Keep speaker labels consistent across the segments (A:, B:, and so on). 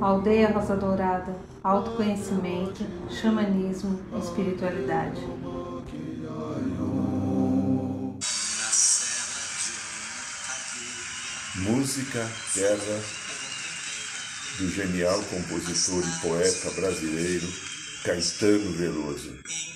A: Aldeia Rosa Dourada, autoconhecimento, xamanismo, espiritualidade.
B: Música Terra do genial compositor e poeta brasileiro Caetano Veloso.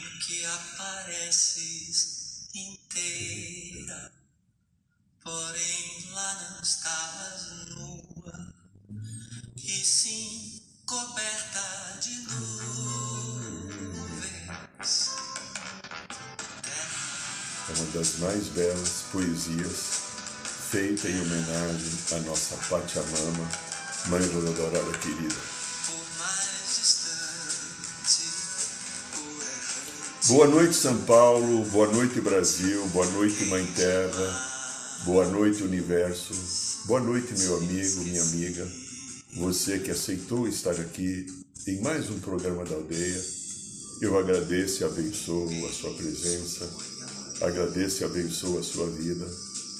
B: Das mais belas poesias feita em homenagem à nossa Pachamama, Mãe Dourada querida. Boa noite, São Paulo. Boa noite, Brasil. Boa noite, Mãe Terra. Boa noite, Universo. Boa noite, meu amigo, minha amiga. Você que aceitou estar aqui em mais um programa da aldeia. Eu agradeço e abençoo a sua presença. Agradeço e abençoo a sua vida,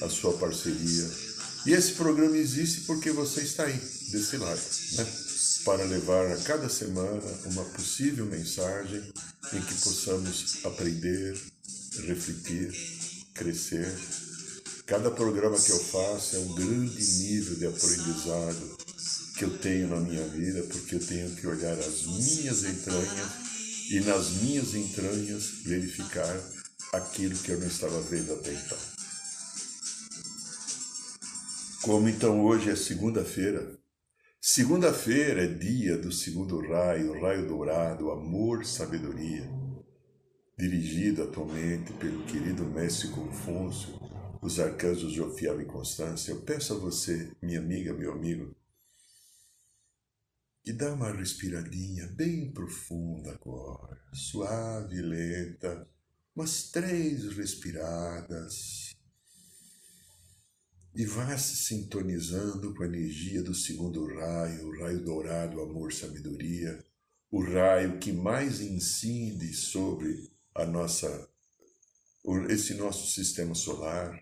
B: a sua parceria. E esse programa existe porque você está aí, desse lado, né? Para levar a cada semana uma possível mensagem em que possamos aprender, refletir, crescer. Cada programa que eu faço é um grande nível de aprendizado que eu tenho na minha vida, porque eu tenho que olhar as minhas entranhas e nas minhas entranhas verificar aquilo que eu não estava vendo até então. Como então hoje é segunda-feira, segunda-feira é dia do segundo raio, raio dourado, amor, sabedoria, dirigido atualmente pelo querido mestre Confúcio, os arcanjos Jofiel e Constância, eu peço a você, minha amiga, meu amigo, que dá uma respiradinha bem profunda agora, suave e lenta, umas três respiradas, e vá se sintonizando com a energia do segundo raio, o raio dourado, amor, sabedoria, o raio que mais incide sobre a nossa, esse nosso sistema solar,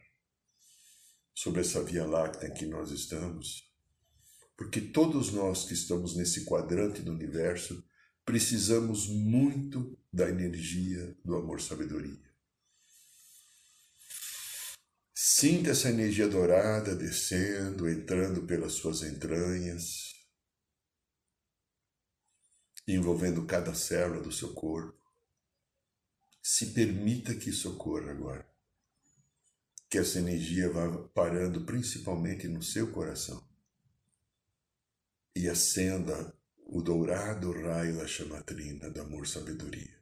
B: sobre essa Via Láctea que nós estamos, porque todos nós que estamos nesse quadrante do universo precisamos muito da energia do amor-sabedoria. Sinta essa energia dourada descendo, entrando pelas suas entranhas, envolvendo cada célula do seu corpo. Se permita que isso ocorra agora. Que essa energia vá parando principalmente no seu coração e acenda o dourado raio da chamatrina do amor-sabedoria.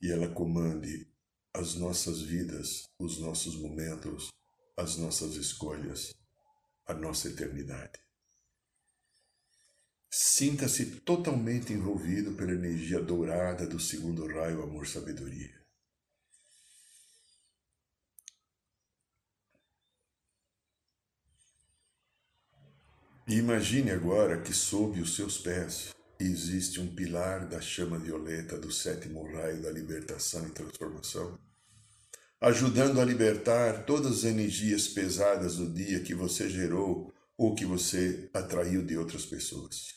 B: E ela comande as nossas vidas, os nossos momentos, as nossas escolhas, a nossa eternidade. Sinta-se totalmente envolvido pela energia dourada do segundo raio amor-sabedoria. Imagine agora que sob os seus pés existe um pilar da chama violeta do sétimo raio da libertação e transformação, ajudando a libertar todas as energias pesadas do dia que você gerou ou que você atraiu de outras pessoas.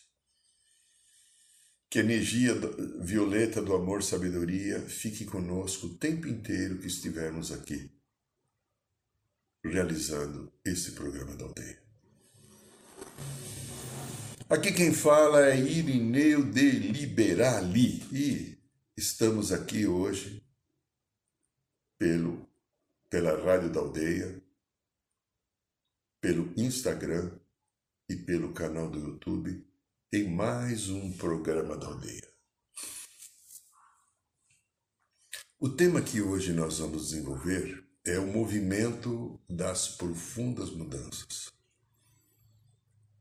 B: Que a energia violeta do amor sabedoria fique conosco o tempo inteiro que estivermos aqui, realizando esse programa da aldeia. Aqui quem fala é Irineu de Liberali e estamos aqui hoje pelo, pela Rádio da Aldeia, pelo Instagram e pelo canal do YouTube em mais um programa da Aldeia. O tema que hoje nós vamos desenvolver é o movimento das profundas mudanças.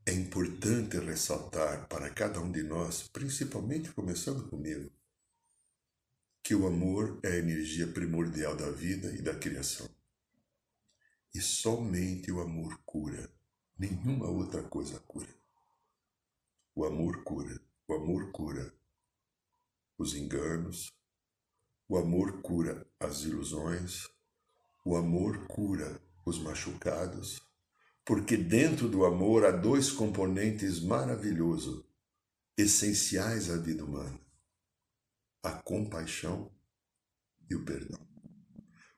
B: É importante ressaltar para cada um de nós, principalmente começando comigo, que o amor é a energia primordial da vida e da criação. E somente o amor cura, nenhuma outra coisa cura. O amor cura, o amor cura os enganos, o amor cura as ilusões, o amor cura os machucados, porque dentro do amor há dois componentes maravilhosos, essenciais à vida humana: a compaixão e o perdão.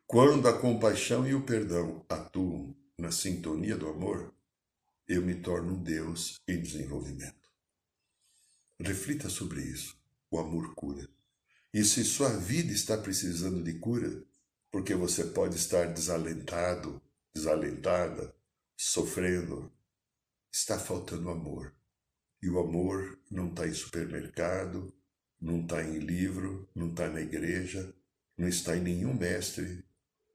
B: Quando a compaixão e o perdão atuam na sintonia do amor, eu me torno um Deus em desenvolvimento. Reflita sobre isso. O amor cura. E se sua vida está precisando de cura, porque você pode estar desalentado, desalentada, sofrendo, está faltando amor. E o amor não está em supermercado, não está em livro, não está na igreja, não está em nenhum mestre,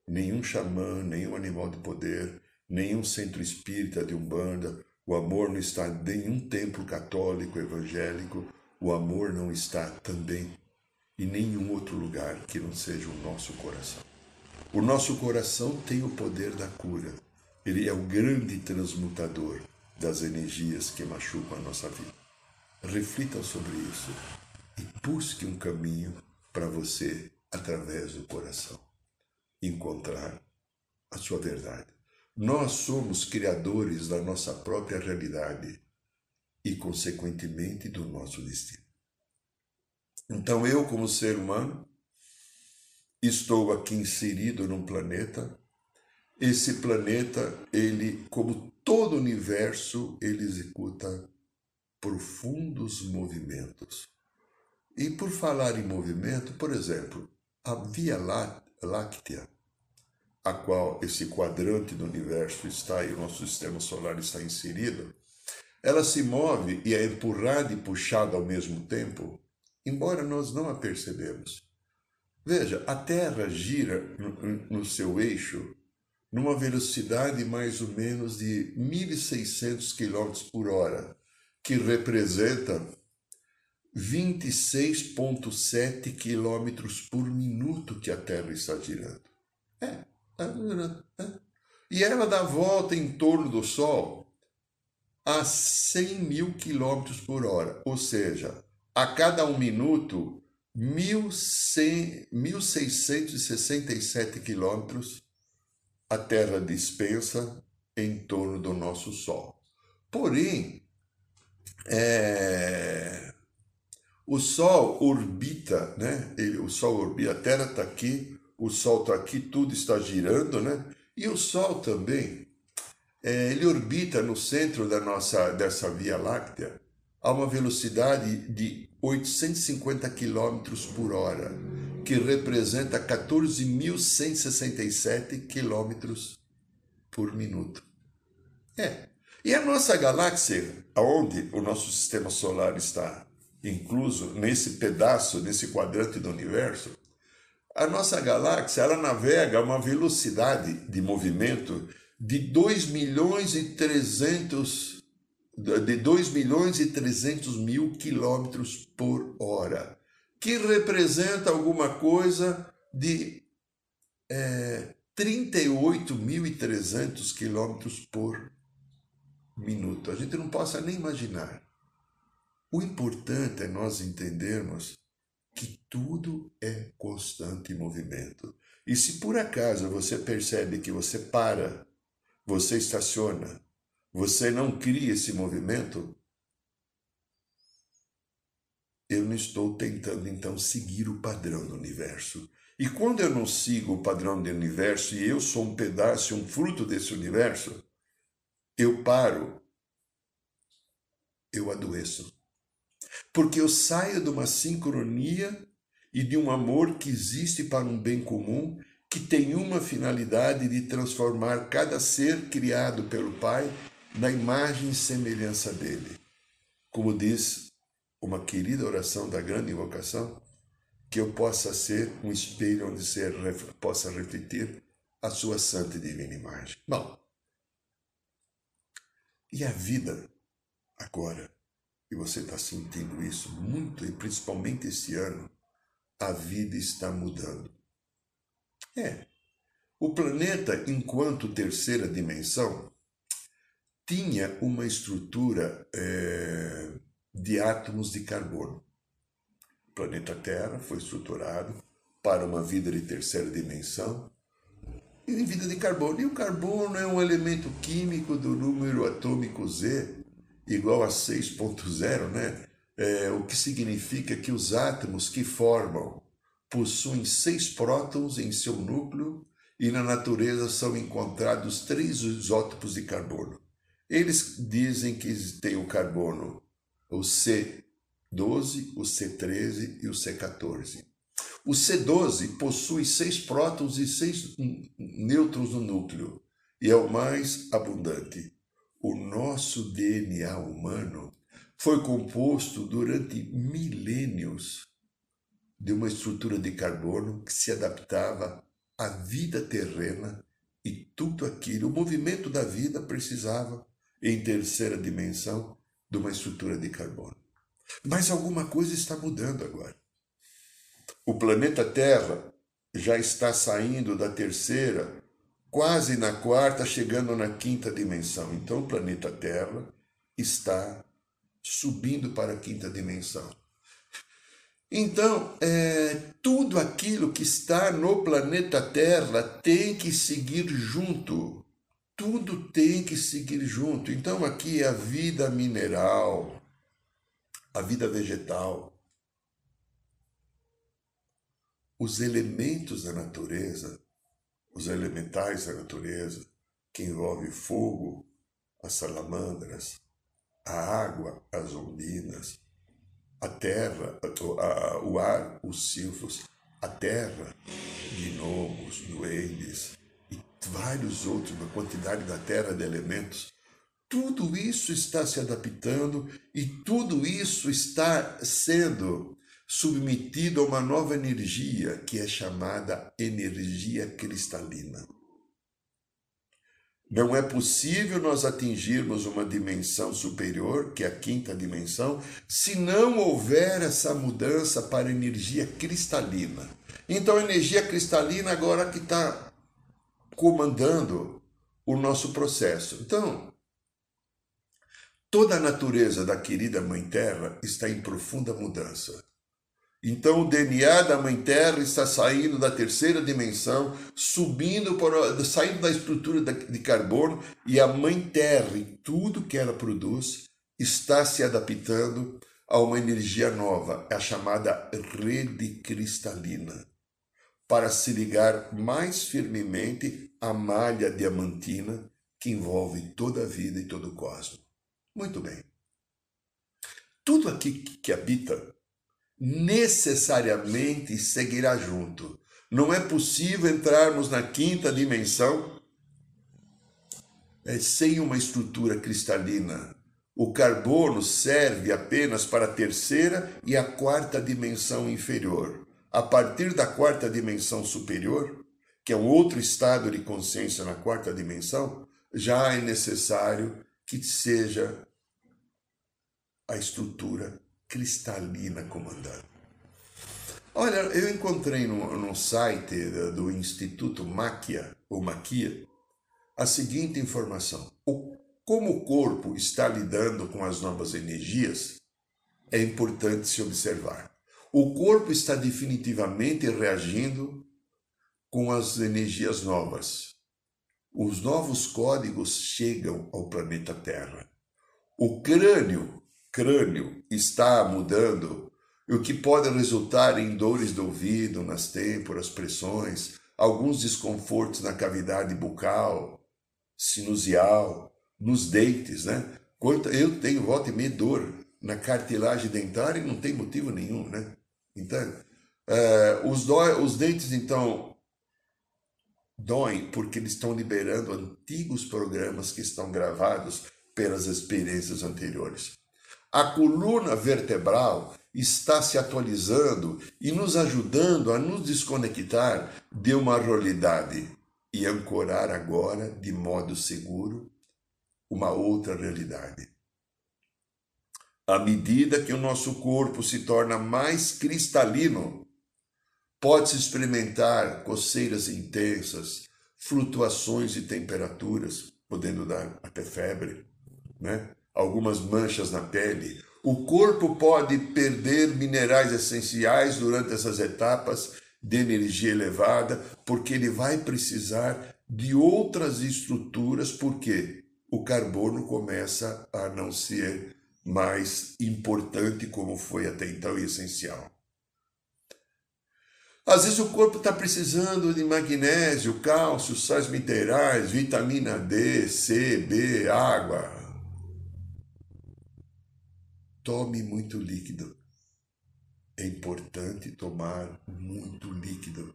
B: nenhum xamã, nenhum animal de poder, nenhum centro espírita de Umbanda. O amor não está em nenhum templo católico, evangélico. O amor não está também em nenhum outro lugar que não seja o nosso coração. O nosso coração tem o poder da cura. Ele é o grande transmutador das energias que machucam a nossa vida. Reflita sobre isso e busque um caminho para você, através do coração, encontrar a sua verdade. Nós somos criadores da nossa própria realidade e, consequentemente, do nosso destino. Então, eu, como ser humano, estou aqui inserido num planeta. Esse planeta, ele, como todo o universo, ele executa profundos movimentos. E por falar em movimento, por exemplo, a Via Láctea, a qual esse quadrante do universo está e o nosso sistema solar está inserido, ela se move e é empurrada e puxada ao mesmo tempo, embora nós não a percebemos. Veja, a Terra gira no, no seu eixo numa velocidade mais ou menos de 1.600 km por hora, que representa 26,7 km por minuto que a Terra está girando. É, e ela dá volta em torno do Sol a 100 mil quilômetros por hora, ou seja, a cada um minuto, 1.667 quilômetros a Terra dispensa em torno do nosso Sol. Porém, é, o Sol orbita, né? Ele, o Sol orbita, a Terra está aqui, o Sol está aqui, tudo está girando, né? E o Sol também, é, ele orbita no centro da nossa dessa Via Láctea a uma velocidade de 850 km por hora, que representa 14.167 km por minuto. É. E a nossa galáxia, aonde o nosso sistema solar está incluso nesse pedaço, nesse quadrante do universo, a nossa galáxia ela navega a uma velocidade de movimento de 2 milhões e 300 de 2 milhões e 300 mil quilômetros por hora, que representa alguma coisa de é, 38.300 quilômetros por minuto. A gente não possa nem imaginar. O importante é nós entendermos que tudo é constante movimento. E se por acaso você percebe que você para, você estaciona, você não cria esse movimento, eu não estou tentando então seguir o padrão do universo. E quando eu não sigo o padrão do universo e eu sou um pedaço, um fruto desse universo, eu paro, eu adoeço. Porque eu saio de uma sincronia e de um amor que existe para um bem comum, que tem uma finalidade de transformar cada ser criado pelo Pai na imagem e semelhança dele. Como diz uma querida oração da grande invocação, que eu possa ser um espelho onde ser, possa refletir a sua santa e divina imagem. Bom, e a vida agora? e você está sentindo isso muito, e principalmente esse ano, a vida está mudando. É. O planeta, enquanto terceira dimensão, tinha uma estrutura é, de átomos de carbono. O planeta Terra foi estruturado para uma vida de terceira dimensão, em vida de carbono. E o carbono é um elemento químico do número atômico Z igual a 6.0, né? É, o que significa que os átomos que formam possuem seis prótons em seu núcleo e na natureza são encontrados três isótopos de carbono. Eles dizem que tem o carbono, o C12, o C13 e o C14. O C12 possui seis prótons e seis nêutrons no núcleo e é o mais abundante. O nosso DNA humano foi composto durante milênios de uma estrutura de carbono que se adaptava à vida terrena e tudo aquilo, o movimento da vida precisava, em terceira dimensão, de uma estrutura de carbono. Mas alguma coisa está mudando agora. O planeta Terra já está saindo da terceira, quase na quarta, chegando na quinta dimensão. Então, o planeta Terra está subindo para a quinta dimensão. Então, é, tudo aquilo que está no planeta Terra tem que seguir junto. Tudo tem que seguir junto. Então, aqui é a vida mineral, a vida vegetal, os elementos da natureza, os elementais da natureza, que envolve fogo, as salamandras, a água, as ondinas, a terra, o ar, os silfos, a terra, gnomos, duendes vários outros, uma quantidade da terra de elementos. Tudo isso está se adaptando e tudo isso está sendo submetido a uma nova energia que é chamada energia cristalina. Não é possível nós atingirmos uma dimensão superior, que é a quinta dimensão, se não houver essa mudança para energia cristalina. Então, a energia cristalina agora que está comandando o nosso processo. Então, toda a natureza da querida Mãe Terra está em profunda mudança. Então o DNA da Mãe Terra está saindo da terceira dimensão, subindo para, saindo da estrutura de carbono e a Mãe Terra e tudo que ela produz está se adaptando a uma energia nova, a chamada rede cristalina, para se ligar mais firmemente à malha diamantina que envolve toda a vida e todo o cosmos. Muito bem. Tudo aqui que habita necessariamente seguirá junto. Não é possível entrarmos na quinta dimensão é, sem uma estrutura cristalina. O carbono serve apenas para a terceira e a quarta dimensão inferior. A partir da quarta dimensão superior, que é um outro estado de consciência na quarta dimensão, já é necessário que seja a estrutura cristalina comandando. Olha, eu encontrei no, no site do Instituto Maquia, ou Maquia, a seguinte informação. O, como o corpo está lidando com as novas energias, é importante se observar. O corpo está definitivamente reagindo com as energias novas. Os novos códigos chegam ao planeta Terra. O crânio crânio está mudando, o que pode resultar em dores do ouvido, nas têmporas, pressões, alguns desconfortos na cavidade bucal, sinusial, nos dentes, né? Eu tenho volta e meia dor na cartilagem dentária e não tem motivo nenhum, né? Então, é, os, os dentes, então, doem porque eles estão liberando antigos programas que estão gravados pelas experiências anteriores. A coluna vertebral está se atualizando e nos ajudando a nos desconectar de uma realidade e ancorar agora, de modo seguro, uma outra realidade. À medida que o nosso corpo se torna mais cristalino, pode-se experimentar coceiras intensas, flutuações de temperaturas, podendo dar até febre, né? algumas manchas na pele. O corpo pode perder minerais essenciais durante essas etapas de energia elevada, porque ele vai precisar de outras estruturas, porque o carbono começa a não ser mais importante como foi até então e essencial. Às vezes o corpo está precisando de magnésio, cálcio, sais minerais, vitamina D, C, B, água. Tome muito líquido. É importante tomar muito líquido.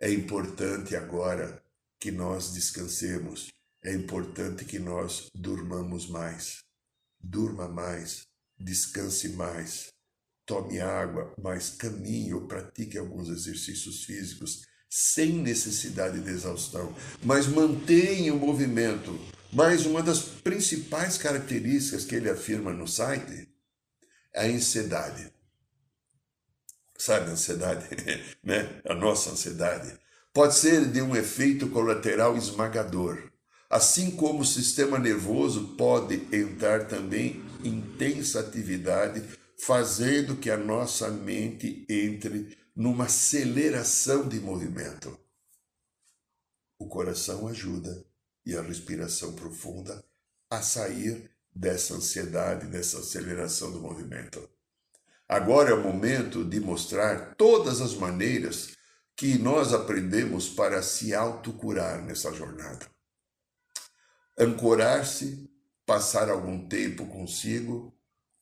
B: É importante agora que nós descansemos. É importante que nós durmamos mais. Durma mais, descanse mais, tome água, mas caminhe ou pratique alguns exercícios físicos sem necessidade de exaustão, mas mantenha o movimento. Mas uma das principais características que ele afirma no site é a ansiedade. Sabe a ansiedade, né? A nossa ansiedade pode ser de um efeito colateral esmagador. Assim como o sistema nervoso pode entrar também em intensa atividade, fazendo que a nossa mente entre numa aceleração de movimento. O coração ajuda e a respiração profunda a sair dessa ansiedade, dessa aceleração do movimento. Agora é o momento de mostrar todas as maneiras que nós aprendemos para se autocurar nessa jornada ancorar-se, passar algum tempo consigo,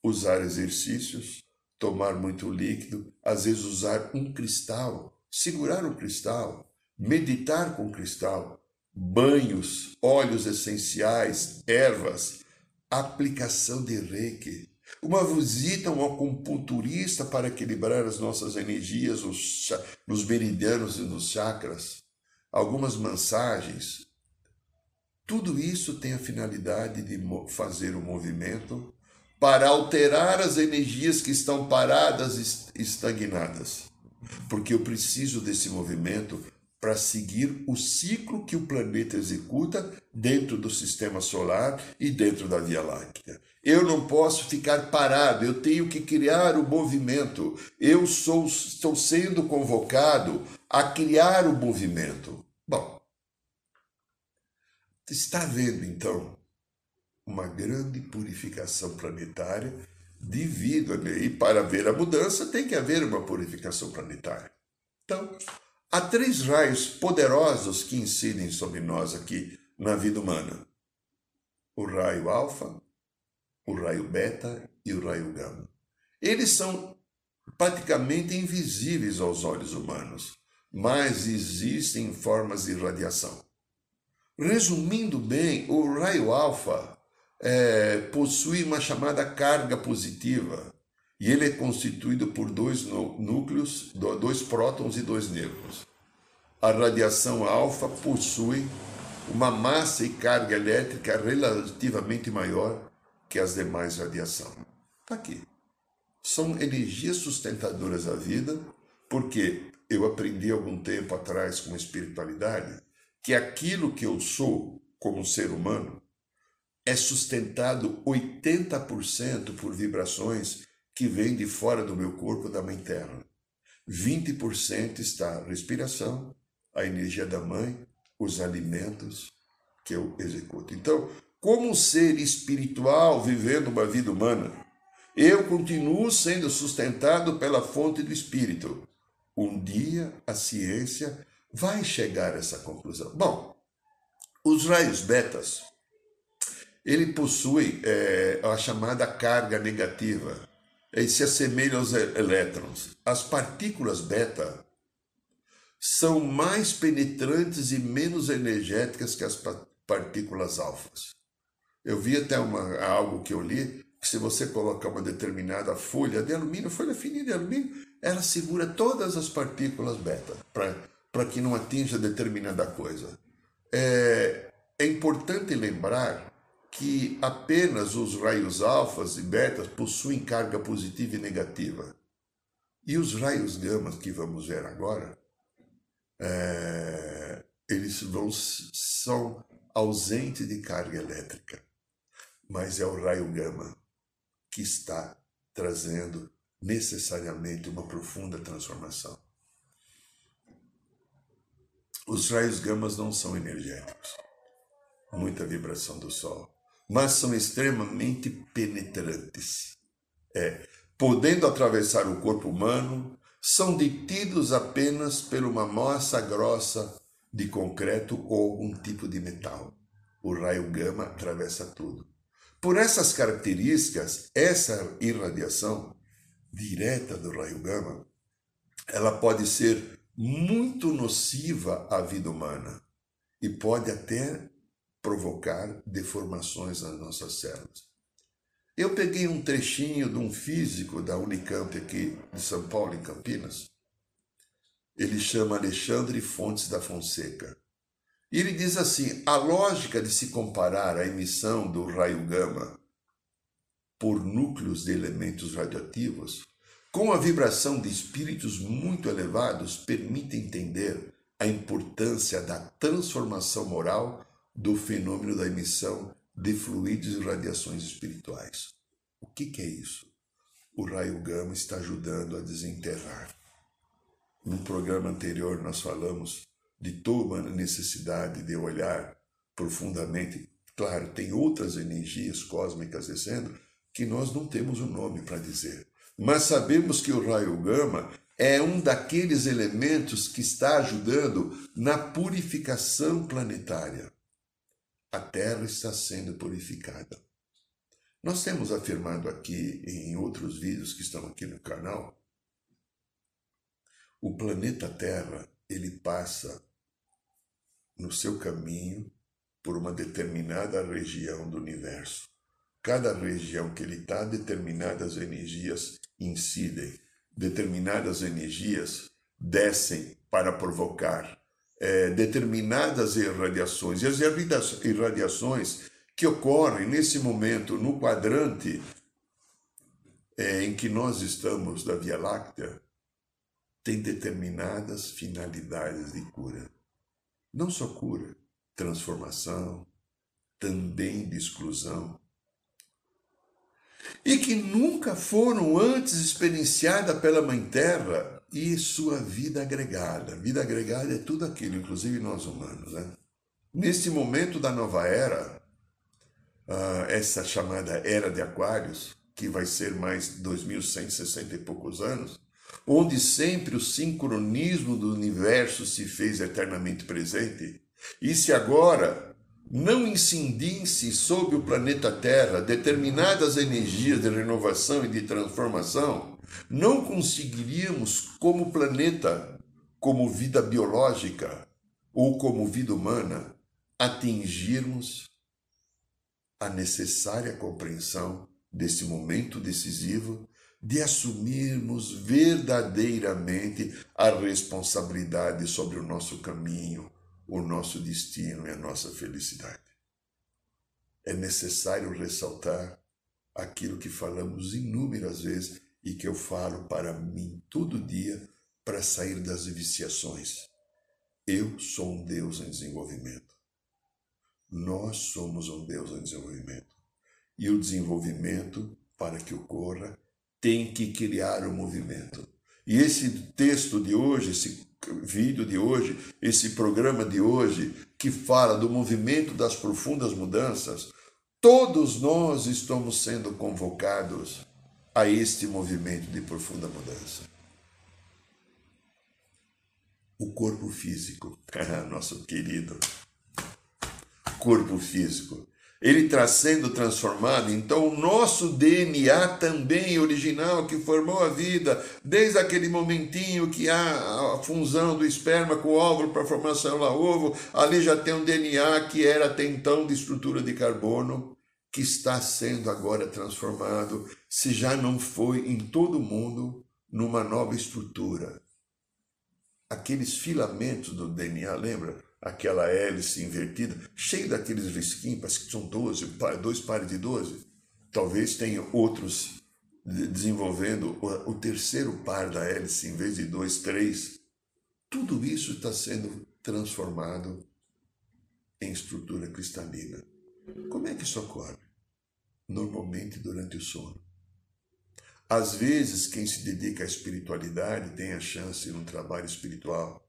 B: usar exercícios, tomar muito líquido, às vezes usar um cristal, segurar um cristal, meditar com cristal, banhos, óleos essenciais, ervas, aplicação de reiki, uma visita a um acupunturista para equilibrar as nossas energias nos meridianos e nos chakras, algumas massagens, tudo isso tem a finalidade de fazer o movimento para alterar as energias que estão paradas estagnadas. Porque eu preciso desse movimento para seguir o ciclo que o planeta executa dentro do sistema solar e dentro da Via Láctea. Eu não posso ficar parado, eu tenho que criar o movimento. Eu sou, estou sendo convocado a criar o movimento. Bom, Está havendo, então, uma grande purificação planetária devido a. E para haver a mudança, tem que haver uma purificação planetária. Então, há três raios poderosos que incidem sobre nós aqui na vida humana: o raio alfa, o raio beta e o raio gama. Eles são praticamente invisíveis aos olhos humanos, mas existem em formas de radiação. Resumindo bem, o raio alfa é, possui uma chamada carga positiva e ele é constituído por dois núcleos, dois prótons e dois nêutrons. A radiação alfa possui uma massa e carga elétrica relativamente maior que as demais radiações. Está aqui. São energias sustentadoras da vida, porque eu aprendi algum tempo atrás com espiritualidade que aquilo que eu sou como ser humano é sustentado 80% por vibrações que vêm de fora do meu corpo da mãe terra. 20% está a respiração, a energia da mãe, os alimentos que eu executo. Então, como um ser espiritual vivendo uma vida humana, eu continuo sendo sustentado pela fonte do espírito. Um dia a ciência vai chegar a essa conclusão. Bom, os raios betas, ele possui é, a chamada carga negativa, ele se assemelha aos elétrons. As partículas beta são mais penetrantes e menos energéticas que as partículas alfas. Eu vi até uma, algo que eu li, que se você colocar uma determinada folha de alumínio, folha fininha de alumínio, ela segura todas as partículas beta para para que não atinja determinada coisa. É, é importante lembrar que apenas os raios alfas e betas possuem carga positiva e negativa. E os raios gamas que vamos ver agora, é, eles vão, são ausentes de carga elétrica. Mas é o raio gama que está trazendo necessariamente uma profunda transformação. Os raios gamas não são energéticos, muita vibração do Sol, mas são extremamente penetrantes. É, podendo atravessar o corpo humano, são detidos apenas por uma massa grossa de concreto ou algum tipo de metal. O raio gama atravessa tudo. Por essas características, essa irradiação direta do raio gama, ela pode ser muito nociva à vida humana e pode até provocar deformações nas nossas células. Eu peguei um trechinho de um físico da Unicamp aqui de São Paulo, em Campinas. Ele chama Alexandre Fontes da Fonseca. E ele diz assim: a lógica de se comparar a emissão do raio gama por núcleos de elementos radioativos com a vibração de espíritos muito elevados permite entender a importância da transformação moral do fenômeno da emissão de fluidos e radiações espirituais. O que, que é isso? O raio gama está ajudando a desenterrar. No programa anterior, nós falamos de toda a necessidade de olhar profundamente. Claro, tem outras energias cósmicas descendo que nós não temos um nome para dizer mas sabemos que o raio gama é um daqueles elementos que está ajudando na purificação planetária. A Terra está sendo purificada. Nós temos afirmado aqui em outros vídeos que estão aqui no canal, o planeta Terra, ele passa no seu caminho por uma determinada região do universo. Cada região que ele está, determinadas energias incidem, determinadas energias descem para provocar é, determinadas irradiações. E as irradiações que ocorrem nesse momento no quadrante é, em que nós estamos da Via Láctea têm determinadas finalidades de cura. Não só cura, transformação, também de exclusão, e que nunca foram antes experienciadas pela Mãe Terra e sua vida agregada. Vida agregada é tudo aquilo, inclusive nós humanos. Né? Nesse momento da nova era, uh, essa chamada Era de Aquários, que vai ser mais 2160 e poucos anos, onde sempre o sincronismo do universo se fez eternamente presente, e se agora não incendisse sobre o planeta Terra determinadas energias de renovação e de transformação, não conseguiríamos, como planeta, como vida biológica ou como vida humana, atingirmos a necessária compreensão desse momento decisivo de assumirmos verdadeiramente a responsabilidade sobre o nosso caminho, o nosso destino e a nossa felicidade. É necessário ressaltar aquilo que falamos inúmeras vezes e que eu falo para mim todo dia para sair das viciações. Eu sou um Deus em desenvolvimento. Nós somos um Deus em desenvolvimento. E o desenvolvimento, para que ocorra, tem que criar o um movimento. E esse texto de hoje, esse vídeo de hoje, esse programa de hoje, que fala do movimento das profundas mudanças, todos nós estamos sendo convocados a este movimento de profunda mudança. O corpo físico, nosso querido corpo físico, ele está sendo transformado. Então, o nosso DNA também original que formou a vida, desde aquele momentinho que há a fusão do esperma com o óvulo para formar a célula ovo, ali já tem um DNA que era até então de estrutura de carbono, que está sendo agora transformado, se já não foi em todo mundo, numa nova estrutura. Aqueles filamentos do DNA, lembra? Aquela hélice invertida, cheio daqueles risquinhos, que são 12, dois pares de 12. Talvez tenha outros desenvolvendo o terceiro par da hélice em vez de dois, três. Tudo isso está sendo transformado em estrutura cristalina. Como é que isso ocorre? Normalmente durante o sono. Às vezes, quem se dedica à espiritualidade tem a chance, num trabalho espiritual,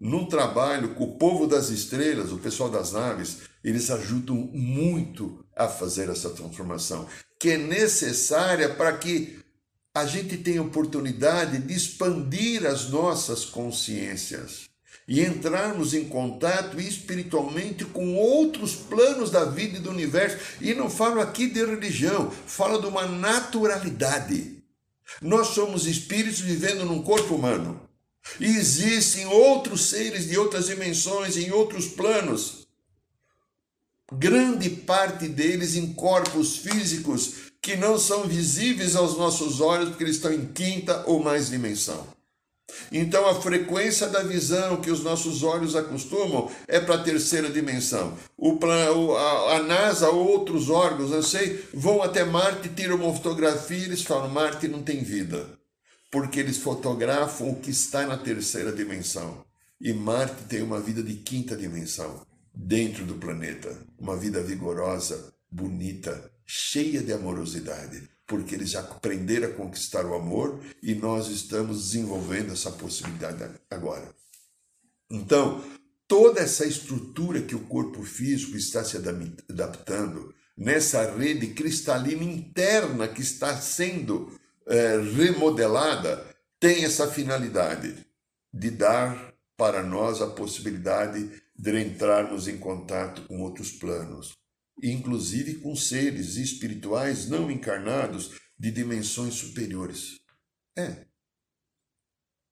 B: num trabalho com o povo das estrelas, o pessoal das naves, eles ajudam muito a fazer essa transformação, que é necessária para que a gente tenha oportunidade de expandir as nossas consciências e entrarmos em contato espiritualmente com outros planos da vida e do universo. E não falo aqui de religião, falo de uma naturalidade. Nós somos espíritos vivendo num corpo humano. E existem outros seres de outras dimensões, em outros planos. Grande parte deles em corpos físicos que não são visíveis aos nossos olhos porque eles estão em quinta ou mais dimensão. Então a frequência da visão que os nossos olhos acostumam é para a terceira dimensão. O, a, NASA ou outros órgãos, não sei, vão até Marte, tiram uma fotografia e eles falam: Marte não tem vida porque eles fotografam o que está na terceira dimensão. E Marte tem uma vida de quinta dimensão, dentro do planeta. Uma vida vigorosa, bonita, cheia de amorosidade, porque eles já aprenderam a conquistar o amor e nós estamos desenvolvendo essa possibilidade agora. Então, toda essa estrutura que o corpo físico está se adaptando, nessa rede cristalina interna que está sendo é, remodelada tem essa finalidade de dar para nós a possibilidade de entrarmos em contato com outros planos, inclusive com seres espirituais não encarnados de dimensões superiores. É.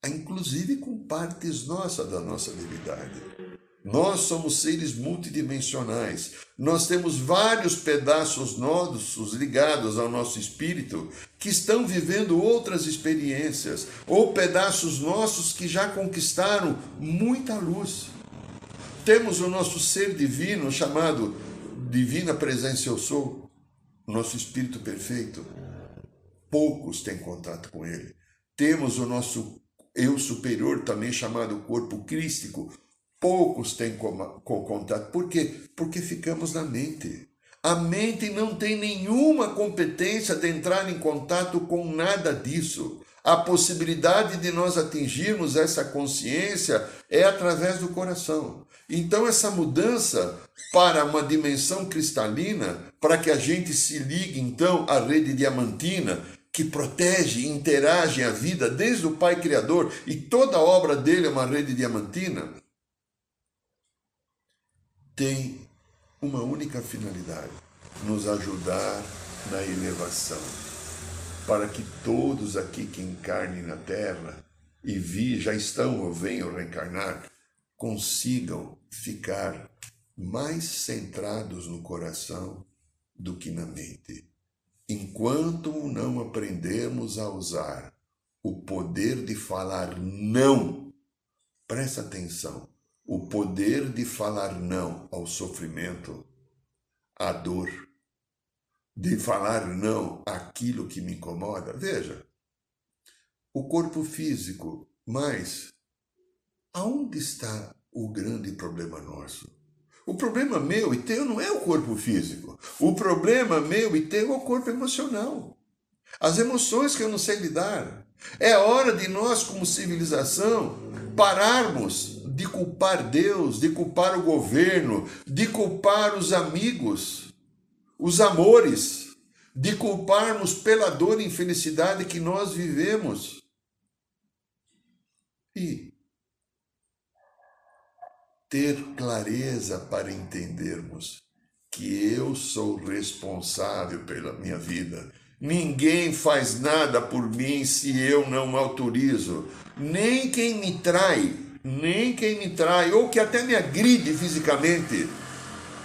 B: Inclusive com partes nossas da nossa divindade. Nós somos seres multidimensionais. Nós temos vários pedaços nossos ligados ao nosso espírito que estão vivendo outras experiências, ou pedaços nossos que já conquistaram muita luz. Temos o nosso ser divino chamado Divina Presença Eu Sou, nosso espírito perfeito. Poucos têm contato com ele. Temos o nosso eu superior, também chamado corpo crístico, poucos têm com contato. Por quê? Porque ficamos na mente. A mente não tem nenhuma competência de entrar em contato com nada disso. A possibilidade de nós atingirmos essa consciência é através do coração. Então, essa mudança para uma dimensão cristalina, para que a gente se ligue então à rede diamantina, que protege e interage a vida desde o Pai Criador, e toda a obra dele é uma rede diamantina, tem uma única finalidade: nos ajudar na elevação, para que todos aqui que encarnem na Terra e vi, já estão ou venham reencarnar, consigam ficar mais centrados no coração do que na mente. Enquanto não aprendemos a usar o poder de falar não, presta atenção, o poder de falar não ao sofrimento, à dor, de falar não àquilo que me incomoda. Veja, o corpo físico, mas aonde está o grande problema nosso? O problema meu e teu não é o corpo físico. O problema meu e teu é o corpo emocional. As emoções que eu não sei lidar. É hora de nós, como civilização, pararmos de culpar Deus, de culpar o governo, de culpar os amigos, os amores, de culparmos pela dor e infelicidade que nós vivemos. E ter clareza para entendermos que eu sou responsável pela minha vida. Ninguém faz nada por mim se eu não autorizo. Nem quem me trai nem quem me trai, ou que até me agride fisicamente.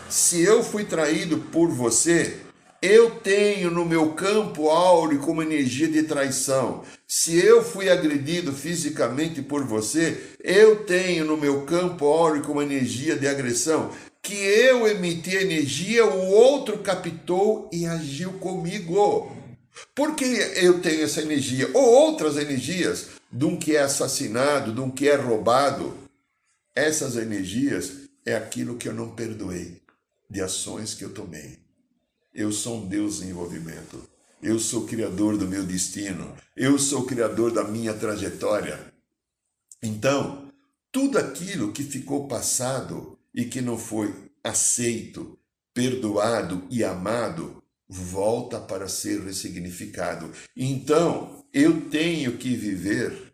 B: Se eu fui traído por você, eu tenho no meu campo áureo como energia de traição. Se eu fui agredido fisicamente por você, eu tenho no meu campo áureo como energia de agressão. Que eu emiti energia, o outro captou e agiu comigo. Por que eu tenho essa energia? Ou outras energias de um que é assassinado, de um que é roubado. Essas energias é aquilo que eu não perdoei, de ações que eu tomei. Eu sou um Deus em envolvimento. Eu sou criador do meu destino. Eu sou criador da minha trajetória. Então, tudo aquilo que ficou passado e que não foi aceito, perdoado e amado, volta para ser ressignificado. Então, eu tenho que viver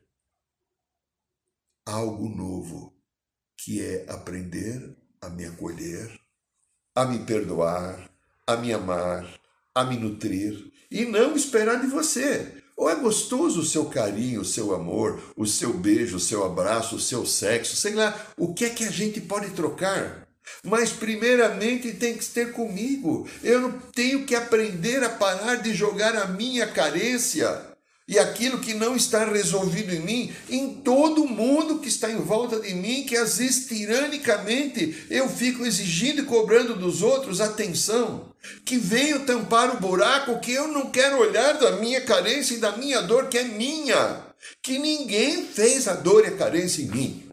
B: algo novo, que é aprender a me acolher, a me perdoar, a me amar, a me nutrir e não esperar de você. Ou é gostoso o seu carinho, o seu amor, o seu beijo, o seu abraço, o seu sexo, sei lá, o que é que a gente pode trocar? Mas primeiramente tem que ter comigo. Eu não tenho que aprender a parar de jogar a minha carência e aquilo que não está resolvido em mim, em todo mundo que está em volta de mim, que às vezes tiranicamente eu fico exigindo e cobrando dos outros atenção, que venham tampar o buraco que eu não quero olhar da minha carência e da minha dor, que é minha, que ninguém fez a dor e a carência em mim.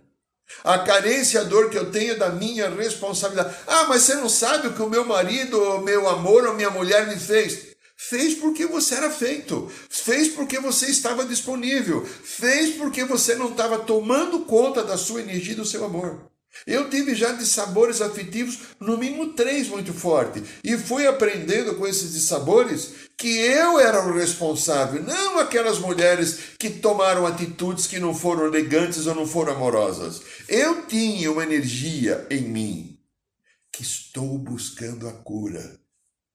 B: A carência e a dor que eu tenho da minha responsabilidade. Ah, mas você não sabe o que o meu marido, o meu amor ou minha mulher me fez. Fez porque você era feito, fez porque você estava disponível, fez porque você não estava tomando conta da sua energia e do seu amor. Eu tive já de sabores afetivos, no mínimo três muito forte, e fui aprendendo com esses dissabores que eu era o responsável, não aquelas mulheres que tomaram atitudes que não foram elegantes ou não foram amorosas. Eu tinha uma energia em mim que estou buscando a cura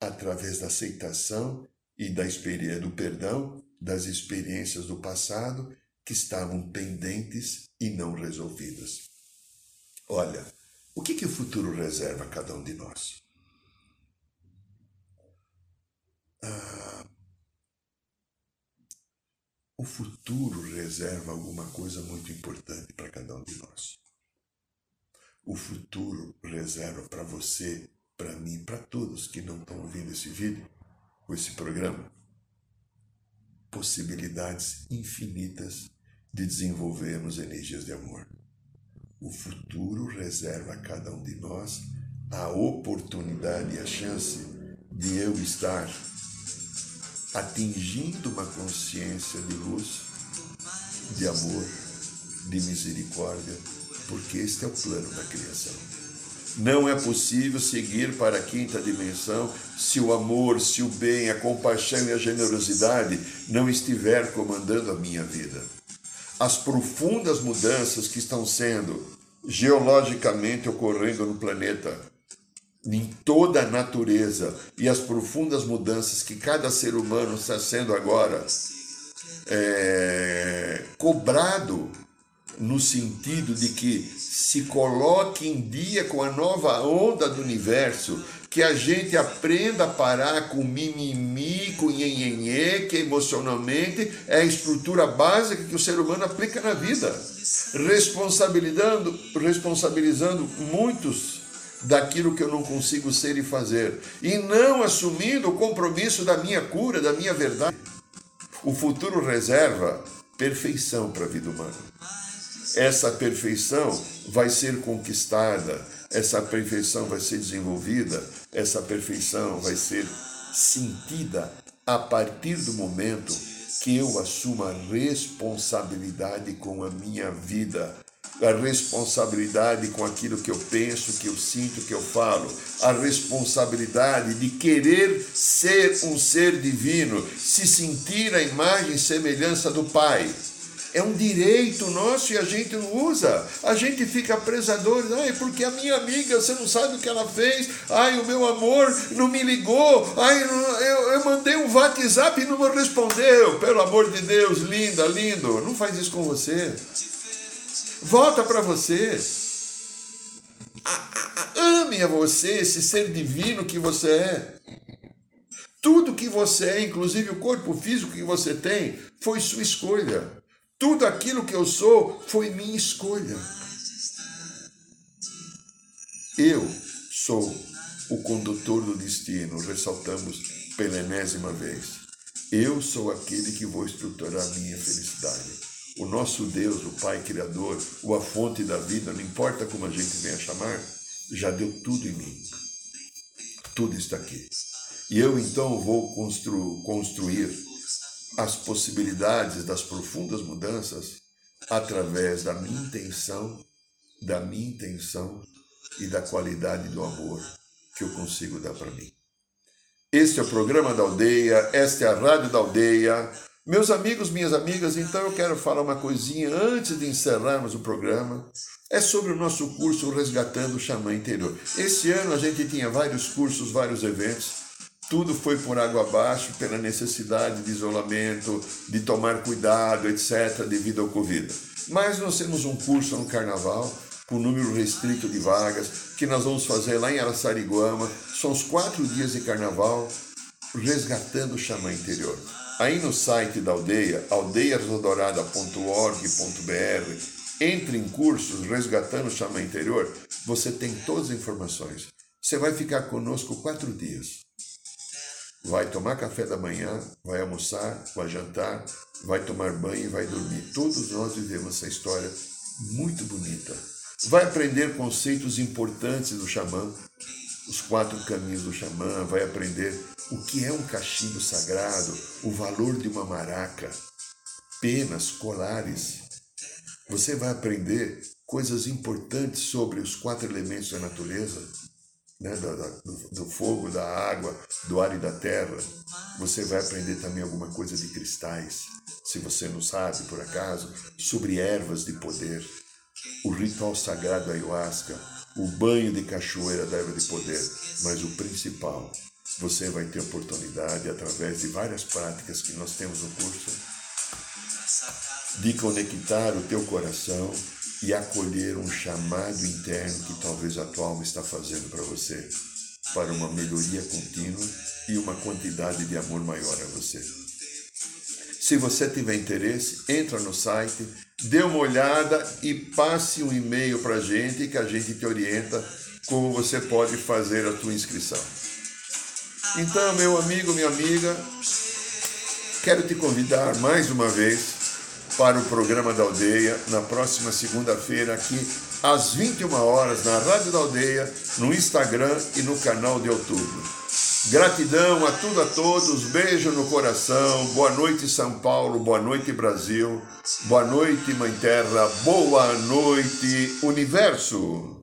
B: através da aceitação e da experiência do perdão das experiências do passado que estavam pendentes e não resolvidas. Olha, o que, que o futuro reserva a cada um de nós? Ah, o futuro reserva alguma coisa muito importante para cada um de nós. O futuro reserva para você para mim, para todos que não estão ouvindo esse vídeo, ou esse programa, possibilidades infinitas de desenvolvermos energias de amor. O futuro reserva a cada um de nós a oportunidade e a chance de eu estar atingindo uma consciência de luz, de amor, de misericórdia, porque este é o plano da criação. Não é possível seguir para a quinta dimensão se o amor, se o bem, a compaixão e a generosidade não estiver comandando a minha vida. As profundas mudanças que estão sendo geologicamente ocorrendo no planeta, em toda a natureza, e as profundas mudanças que cada ser humano está sendo agora é, cobrado no sentido de que se coloque em dia com a nova onda do universo, que a gente aprenda a parar com mimimi, com nhenhenhê, que emocionalmente é a estrutura básica que o ser humano aplica na vida, responsabilizando, responsabilizando muitos daquilo que eu não consigo ser e fazer, e não assumindo o compromisso da minha cura, da minha verdade. O futuro reserva perfeição para a vida humana. Essa perfeição vai ser conquistada, essa perfeição vai ser desenvolvida, essa perfeição vai ser sentida a partir do momento que eu assumo a responsabilidade com a minha vida, a responsabilidade com aquilo que eu penso, que eu sinto, que eu falo, a responsabilidade de querer ser um ser divino, se sentir a imagem e semelhança do Pai. É um direito nosso e a gente não usa. A gente fica presador, ai, porque a minha amiga, você não sabe o que ela fez. Ai, o meu amor não me ligou. Ai, eu, eu mandei um WhatsApp e não me respondeu. Pelo amor de Deus, linda, lindo. Não faz isso com você. Volta para você. Ame a você, esse ser divino que você é. Tudo que você é, inclusive o corpo físico que você tem, foi sua escolha. Tudo aquilo que eu sou foi minha escolha. Eu sou o condutor do destino, ressaltamos pela enésima vez. Eu sou aquele que vou estruturar a minha felicidade. O nosso Deus, o Pai Criador, o a fonte da vida, não importa como a gente venha chamar, já deu tudo em mim. Tudo está aqui. E eu então vou constru construir as possibilidades das profundas mudanças através da minha intenção da minha intenção e da qualidade do amor que eu consigo dar para mim. Este é o programa da aldeia, esta é a rádio da aldeia. Meus amigos, minhas amigas, então eu quero falar uma coisinha antes de encerrarmos o programa. É sobre o nosso curso Resgatando o Xamã Interior. Esse ano a gente tinha vários cursos, vários eventos. Tudo foi por água abaixo pela necessidade de isolamento, de tomar cuidado, etc., devido ao Covid. Mas nós temos um curso no Carnaval, com número restrito de vagas, que nós vamos fazer lá em Araçariguama. São os quatro dias de Carnaval, resgatando o Xamã Interior. Aí no site da aldeia, aldeiasodorada.org.br, entre em cursos Resgatando o Xamã Interior, você tem todas as informações. Você vai ficar conosco quatro dias vai tomar café da manhã, vai almoçar, vai jantar, vai tomar banho e vai dormir. Todos nós vivemos essa história muito bonita. Vai aprender conceitos importantes do xamã, os quatro caminhos do xamã, vai aprender o que é um cachimbo sagrado, o valor de uma maraca, penas, colares. Você vai aprender coisas importantes sobre os quatro elementos da natureza, né, do, do, fogo, da água, do ar e da terra. Você vai aprender também alguma coisa de cristais, se você não sabe por acaso, sobre ervas de poder, o ritual sagrado da ayahuasca, o banho de cachoeira da erva de poder, mas o principal, você vai ter oportunidade através de várias práticas que nós temos no curso de conectar o teu coração e acolher um chamado interno que talvez a tua alma está fazendo para você, para uma melhoria contínua e uma quantidade de amor maior a você. Se você tiver interesse, entra no site, dê uma olhada e passe um e-mail para a gente que a gente te orienta como você pode fazer a tua inscrição. Então, meu amigo, minha amiga, quero te convidar mais uma vez para o programa da Aldeia na próxima segunda-feira aqui às 21 horas na Rádio da Aldeia, no Instagram e no canal de YouTube. Gratidão a tudo a todos, beijo no coração, boa noite São Paulo, boa noite Brasil, boa noite Mãe Terra, boa noite Universo.